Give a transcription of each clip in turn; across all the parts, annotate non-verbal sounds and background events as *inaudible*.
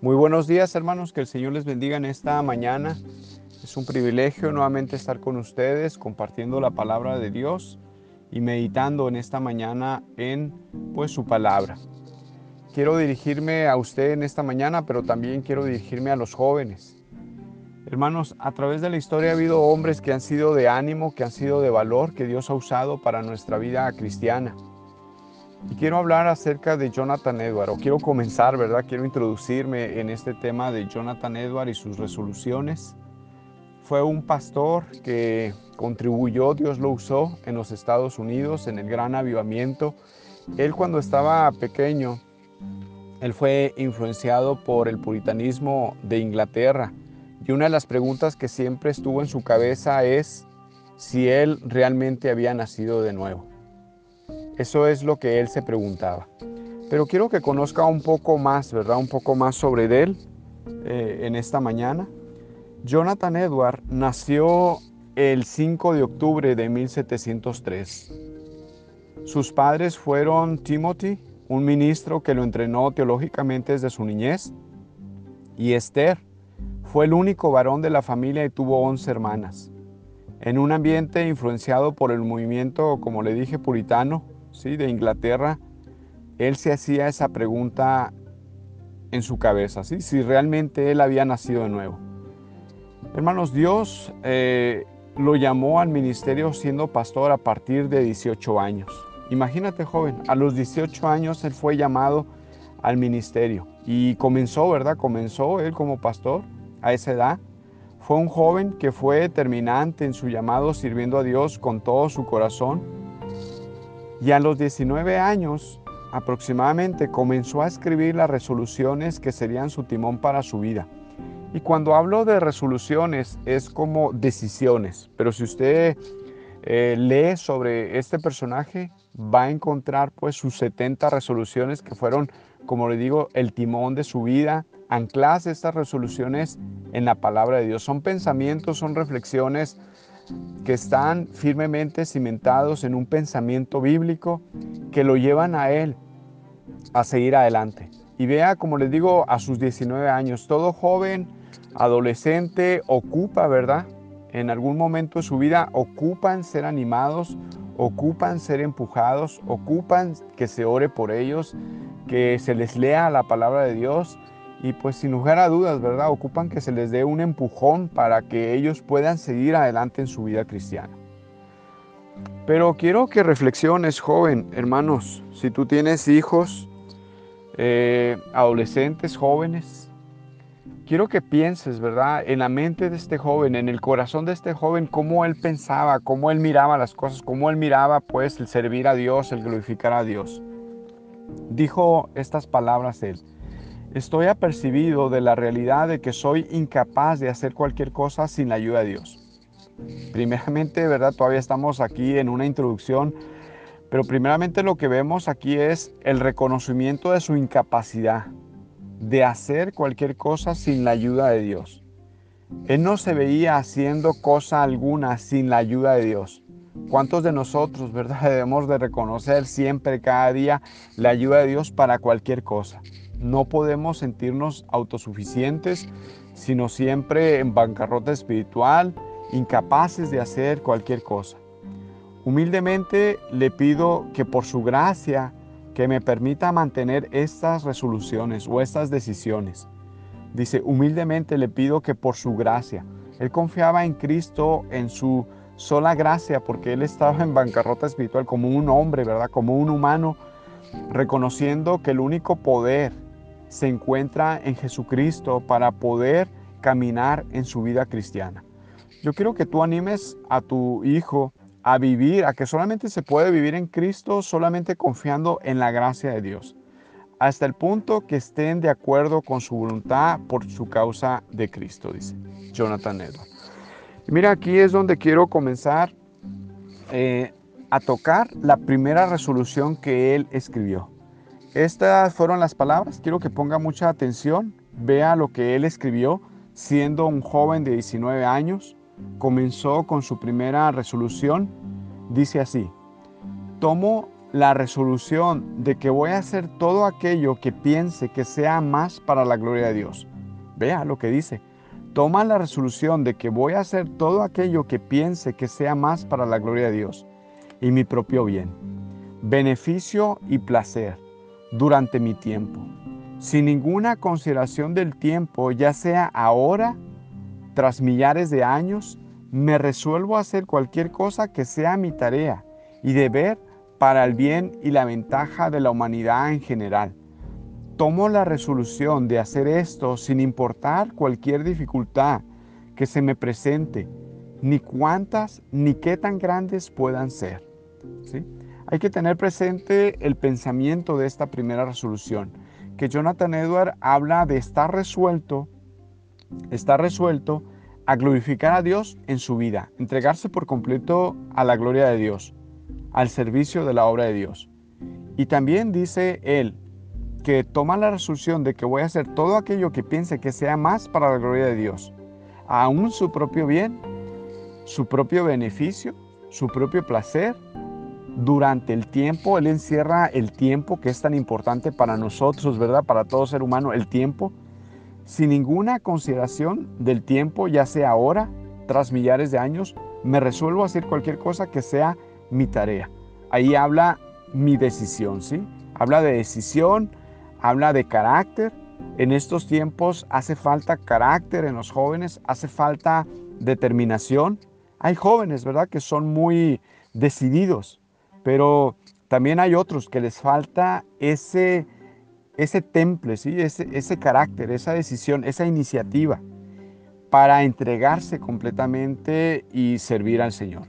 Muy buenos días hermanos, que el Señor les bendiga en esta mañana. Es un privilegio nuevamente estar con ustedes compartiendo la palabra de Dios y meditando en esta mañana en pues su palabra. Quiero dirigirme a usted en esta mañana, pero también quiero dirigirme a los jóvenes. Hermanos, a través de la historia ha habido hombres que han sido de ánimo, que han sido de valor, que Dios ha usado para nuestra vida cristiana. Quiero hablar acerca de Jonathan Edward, o quiero comenzar, ¿verdad? Quiero introducirme en este tema de Jonathan Edward y sus resoluciones. Fue un pastor que contribuyó, Dios lo usó en los Estados Unidos, en el gran avivamiento. Él cuando estaba pequeño, él fue influenciado por el puritanismo de Inglaterra. Y una de las preguntas que siempre estuvo en su cabeza es si él realmente había nacido de nuevo. Eso es lo que él se preguntaba. Pero quiero que conozca un poco más, ¿verdad? Un poco más sobre él eh, en esta mañana. Jonathan Edward nació el 5 de octubre de 1703. Sus padres fueron Timothy, un ministro que lo entrenó teológicamente desde su niñez, y Esther. Fue el único varón de la familia y tuvo 11 hermanas. En un ambiente influenciado por el movimiento, como le dije, puritano, de Inglaterra, él se hacía esa pregunta en su cabeza, ¿sí? si realmente él había nacido de nuevo. Hermanos, Dios eh, lo llamó al ministerio siendo pastor a partir de 18 años. Imagínate, joven, a los 18 años él fue llamado al ministerio y comenzó, ¿verdad? Comenzó él como pastor a esa edad. Fue un joven que fue determinante en su llamado sirviendo a Dios con todo su corazón y a los 19 años aproximadamente comenzó a escribir las resoluciones que serían su timón para su vida. Y cuando hablo de resoluciones es como decisiones, pero si usted eh, lee sobre este personaje va a encontrar pues sus 70 resoluciones que fueron, como le digo, el timón de su vida, ancladas estas resoluciones en la palabra de Dios. Son pensamientos, son reflexiones que están firmemente cimentados en un pensamiento bíblico que lo llevan a él a seguir adelante. Y vea, como les digo, a sus 19 años, todo joven, adolescente, ocupa, ¿verdad? En algún momento de su vida ocupan ser animados, ocupan ser empujados, ocupan que se ore por ellos, que se les lea la palabra de Dios y pues sin lugar a dudas, ¿verdad? Ocupan que se les dé un empujón para que ellos puedan seguir adelante en su vida cristiana. Pero quiero que reflexiones, joven, hermanos, si tú tienes hijos, eh, adolescentes, jóvenes, quiero que pienses, ¿verdad? En la mente de este joven, en el corazón de este joven, cómo él pensaba, cómo él miraba las cosas, cómo él miraba pues el servir a Dios, el glorificar a Dios. Dijo estas palabras él. Estoy apercibido de la realidad de que soy incapaz de hacer cualquier cosa sin la ayuda de Dios. Primeramente, ¿verdad? Todavía estamos aquí en una introducción, pero primeramente lo que vemos aquí es el reconocimiento de su incapacidad de hacer cualquier cosa sin la ayuda de Dios. Él no se veía haciendo cosa alguna sin la ayuda de Dios. ¿Cuántos de nosotros, verdad, *laughs* debemos de reconocer siempre, cada día, la ayuda de Dios para cualquier cosa? No podemos sentirnos autosuficientes, sino siempre en bancarrota espiritual, incapaces de hacer cualquier cosa. Humildemente le pido que por su gracia que me permita mantener estas resoluciones o estas decisiones. Dice, humildemente le pido que por su gracia. Él confiaba en Cristo, en su sola gracia, porque él estaba en bancarrota espiritual como un hombre, ¿verdad? Como un humano, reconociendo que el único poder se encuentra en Jesucristo para poder caminar en su vida cristiana. Yo quiero que tú animes a tu hijo a vivir, a que solamente se puede vivir en Cristo, solamente confiando en la gracia de Dios, hasta el punto que estén de acuerdo con su voluntad por su causa de Cristo, dice Jonathan Edwards. mira, aquí es donde quiero comenzar eh, a tocar la primera resolución que él escribió. Estas fueron las palabras. Quiero que ponga mucha atención. Vea lo que él escribió siendo un joven de 19 años. Comenzó con su primera resolución. Dice así, tomo la resolución de que voy a hacer todo aquello que piense que sea más para la gloria de Dios. Vea lo que dice. Toma la resolución de que voy a hacer todo aquello que piense que sea más para la gloria de Dios y mi propio bien, beneficio y placer durante mi tiempo, sin ninguna consideración del tiempo, ya sea ahora, tras millares de años, me resuelvo a hacer cualquier cosa que sea mi tarea y deber para el bien y la ventaja de la humanidad en general. Tomo la resolución de hacer esto sin importar cualquier dificultad que se me presente, ni cuántas ni qué tan grandes puedan ser. ¿Sí? Hay que tener presente el pensamiento de esta primera resolución, que Jonathan Edward habla de estar resuelto, estar resuelto a glorificar a Dios en su vida, entregarse por completo a la gloria de Dios, al servicio de la obra de Dios. Y también dice él que toma la resolución de que voy a hacer todo aquello que piense que sea más para la gloria de Dios, aún su propio bien, su propio beneficio, su propio placer. Durante el tiempo, Él encierra el tiempo que es tan importante para nosotros, ¿verdad? Para todo ser humano, el tiempo sin ninguna consideración del tiempo, ya sea ahora, tras millares de años, me resuelvo a hacer cualquier cosa que sea mi tarea. Ahí habla mi decisión, ¿sí? Habla de decisión, habla de carácter. En estos tiempos hace falta carácter en los jóvenes, hace falta determinación. Hay jóvenes, ¿verdad?, que son muy decididos, pero también hay otros que les falta ese ese temple, ¿sí? ese, ese carácter, esa decisión, esa iniciativa para entregarse completamente y servir al Señor.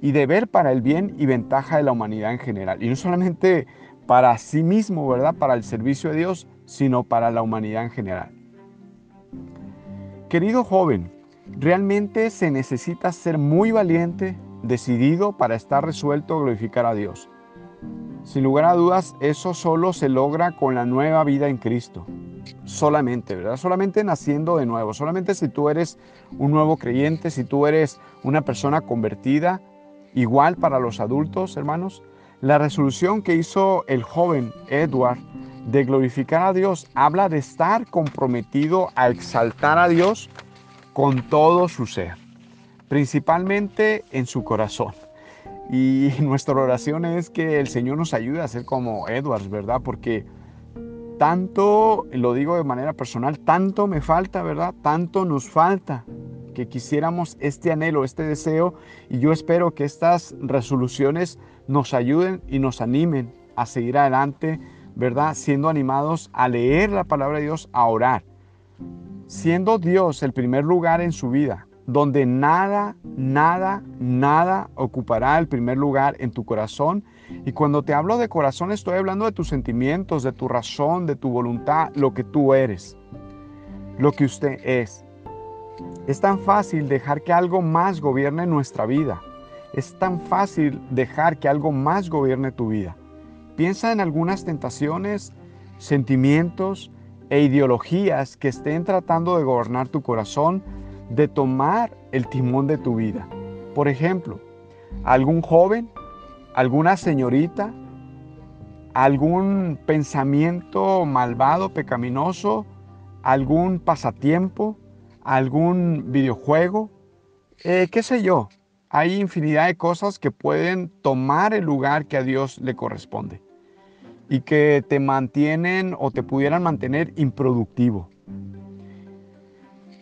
Y de ver para el bien y ventaja de la humanidad en general. Y no solamente para sí mismo, ¿verdad? Para el servicio de Dios, sino para la humanidad en general. Querido joven, realmente se necesita ser muy valiente, decidido para estar resuelto a glorificar a Dios. Sin lugar a dudas, eso solo se logra con la nueva vida en Cristo. Solamente, ¿verdad? Solamente naciendo de nuevo. Solamente si tú eres un nuevo creyente, si tú eres una persona convertida, igual para los adultos, hermanos. La resolución que hizo el joven Edward de glorificar a Dios habla de estar comprometido a exaltar a Dios con todo su ser, principalmente en su corazón. Y *laughs* nuestra oración es que el Señor nos ayude a ser como Edwards, ¿verdad? Porque tanto, lo digo de manera personal, tanto me falta, ¿verdad? Tanto nos falta que quisiéramos este anhelo, este deseo. Y yo espero que estas resoluciones nos ayuden y nos animen a seguir adelante, ¿verdad? Siendo animados a leer la palabra de Dios, a orar. Siendo Dios el primer lugar en su vida, donde nada, nada, nada ocupará el primer lugar en tu corazón. Y cuando te hablo de corazón estoy hablando de tus sentimientos, de tu razón, de tu voluntad, lo que tú eres, lo que usted es. Es tan fácil dejar que algo más gobierne nuestra vida. Es tan fácil dejar que algo más gobierne tu vida. Piensa en algunas tentaciones, sentimientos e ideologías que estén tratando de gobernar tu corazón de tomar el timón de tu vida. Por ejemplo, algún joven, alguna señorita, algún pensamiento malvado, pecaminoso, algún pasatiempo, algún videojuego, eh, qué sé yo. Hay infinidad de cosas que pueden tomar el lugar que a Dios le corresponde y que te mantienen o te pudieran mantener improductivo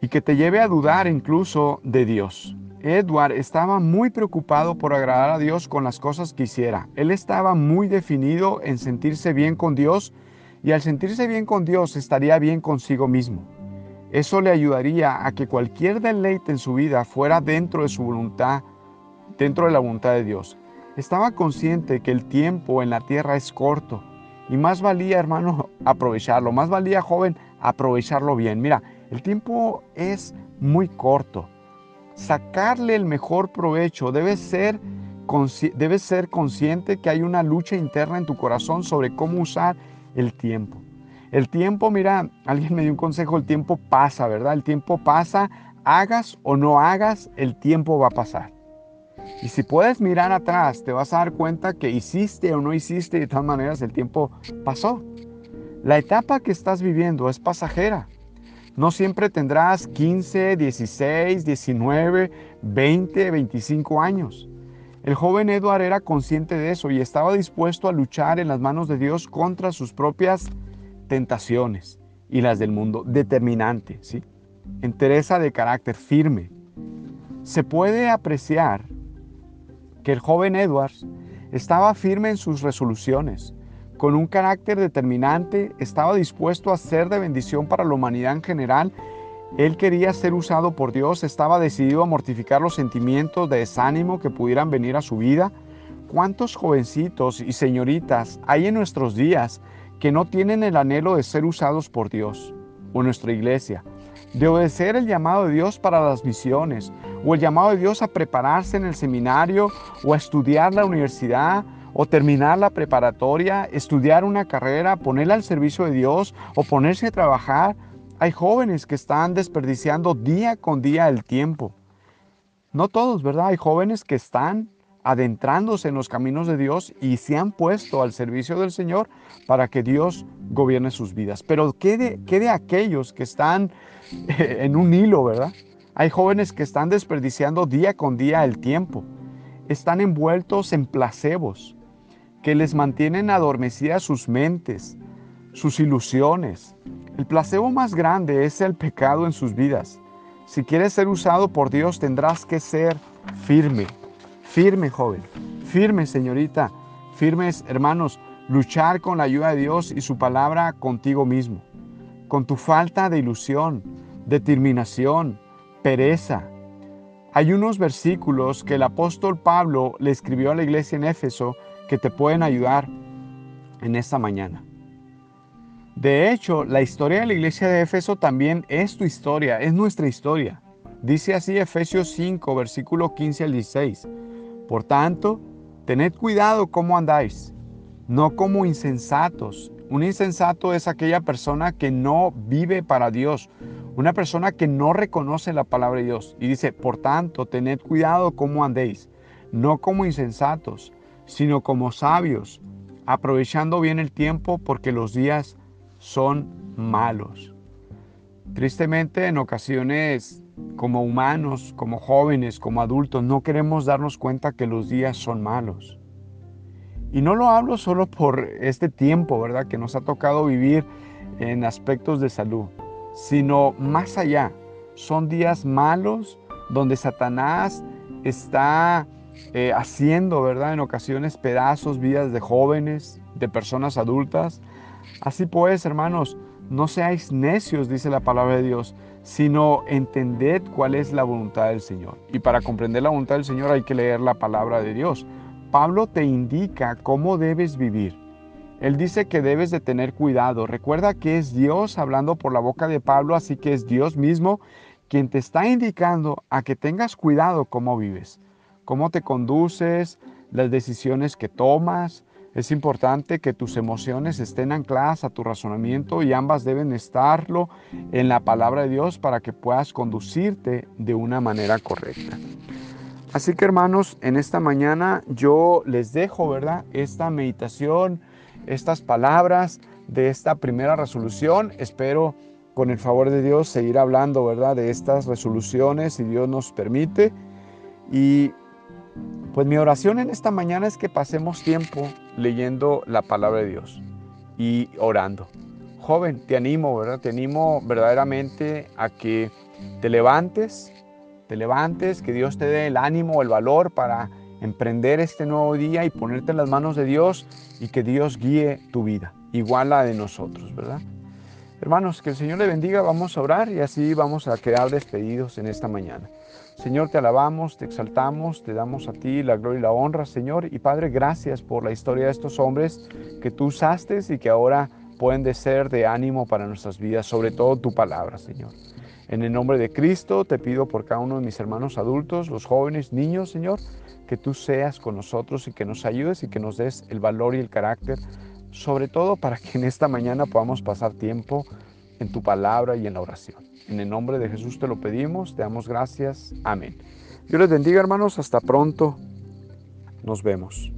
y que te lleve a dudar incluso de Dios. Edward estaba muy preocupado por agradar a Dios con las cosas que hiciera. Él estaba muy definido en sentirse bien con Dios y al sentirse bien con Dios estaría bien consigo mismo. Eso le ayudaría a que cualquier deleite en su vida fuera dentro de su voluntad, dentro de la voluntad de Dios. Estaba consciente que el tiempo en la tierra es corto y más valía, hermano, *laughs* aprovecharlo, más valía, joven, aprovecharlo bien. Mira, el tiempo es muy corto. Sacarle el mejor provecho debe ser, debe ser consciente que hay una lucha interna en tu corazón sobre cómo usar el tiempo. El tiempo, mira, alguien me dio un consejo, el tiempo pasa, ¿verdad? El tiempo pasa, hagas o no hagas, el tiempo va a pasar. Y si puedes mirar atrás, te vas a dar cuenta que hiciste o no hiciste, de todas maneras el tiempo pasó. La etapa que estás viviendo es pasajera. No siempre tendrás 15, 16, 19, 20, 25 años. El joven Edward era consciente de eso y estaba dispuesto a luchar en las manos de Dios contra sus propias tentaciones y las del mundo. Determinante, ¿sí? Entereza de carácter firme. Se puede apreciar que el joven Edwards estaba firme en sus resoluciones, con un carácter determinante, estaba dispuesto a ser de bendición para la humanidad en general. Él quería ser usado por Dios, estaba decidido a mortificar los sentimientos de desánimo que pudieran venir a su vida. ¿Cuántos jovencitos y señoritas hay en nuestros días que no tienen el anhelo de ser usados por Dios o nuestra iglesia? De obedecer el llamado de Dios para las misiones o el llamado de Dios a prepararse en el seminario o a estudiar la universidad o terminar la preparatoria, estudiar una carrera, ponerla al servicio de Dios o ponerse a trabajar. Hay jóvenes que están desperdiciando día con día el tiempo. No todos, ¿verdad? Hay jóvenes que están adentrándose en los caminos de Dios y se han puesto al servicio del Señor para que Dios gobierne sus vidas. Pero ¿qué de, qué de aquellos que están en un hilo, verdad? Hay jóvenes que están desperdiciando día con día el tiempo. Están envueltos en placebos que les mantienen adormecidas sus mentes, sus ilusiones. El placebo más grande es el pecado en sus vidas. Si quieres ser usado por Dios tendrás que ser firme, firme joven, firme señorita, firmes hermanos, luchar con la ayuda de Dios y su palabra contigo mismo, con tu falta de ilusión, determinación, pereza. Hay unos versículos que el apóstol Pablo le escribió a la iglesia en Éfeso que te pueden ayudar en esta mañana. De hecho, la historia de la iglesia de Éfeso también es tu historia, es nuestra historia. Dice así Efesios 5, versículo 15 al 16. Por tanto, tened cuidado cómo andáis, no como insensatos. Un insensato es aquella persona que no vive para Dios, una persona que no reconoce la palabra de Dios. Y dice, por tanto, tened cuidado cómo andéis, no como insensatos, sino como sabios, aprovechando bien el tiempo porque los días son malos. Tristemente en ocasiones como humanos, como jóvenes, como adultos, no queremos darnos cuenta que los días son malos. Y no lo hablo solo por este tiempo, ¿verdad? Que nos ha tocado vivir en aspectos de salud, sino más allá. Son días malos donde Satanás está eh, haciendo, ¿verdad? En ocasiones pedazos, vidas de jóvenes, de personas adultas. Así pues, hermanos, no seáis necios, dice la palabra de Dios, sino entended cuál es la voluntad del Señor. Y para comprender la voluntad del Señor hay que leer la palabra de Dios. Pablo te indica cómo debes vivir. Él dice que debes de tener cuidado. Recuerda que es Dios hablando por la boca de Pablo, así que es Dios mismo quien te está indicando a que tengas cuidado cómo vives cómo te conduces, las decisiones que tomas. Es importante que tus emociones estén ancladas a tu razonamiento y ambas deben estarlo en la palabra de Dios para que puedas conducirte de una manera correcta. Así que hermanos, en esta mañana yo les dejo, ¿verdad? Esta meditación, estas palabras de esta primera resolución. Espero con el favor de Dios seguir hablando, ¿verdad? De estas resoluciones, si Dios nos permite. Y pues mi oración en esta mañana es que pasemos tiempo leyendo la palabra de Dios y orando. Joven, te animo, ¿verdad? Te animo verdaderamente a que te levantes, te levantes, que Dios te dé el ánimo, el valor para emprender este nuevo día y ponerte en las manos de Dios y que Dios guíe tu vida, igual la de nosotros, ¿verdad? Hermanos, que el Señor le bendiga, vamos a orar y así vamos a quedar despedidos en esta mañana. Señor, te alabamos, te exaltamos, te damos a ti la gloria y la honra, Señor. Y Padre, gracias por la historia de estos hombres que tú usaste y que ahora pueden de ser de ánimo para nuestras vidas, sobre todo tu palabra, Señor. En el nombre de Cristo te pido por cada uno de mis hermanos adultos, los jóvenes, niños, Señor, que tú seas con nosotros y que nos ayudes y que nos des el valor y el carácter sobre todo para que en esta mañana podamos pasar tiempo en tu palabra y en la oración. En el nombre de Jesús te lo pedimos, te damos gracias. Amén. Dios les bendiga hermanos, hasta pronto. Nos vemos.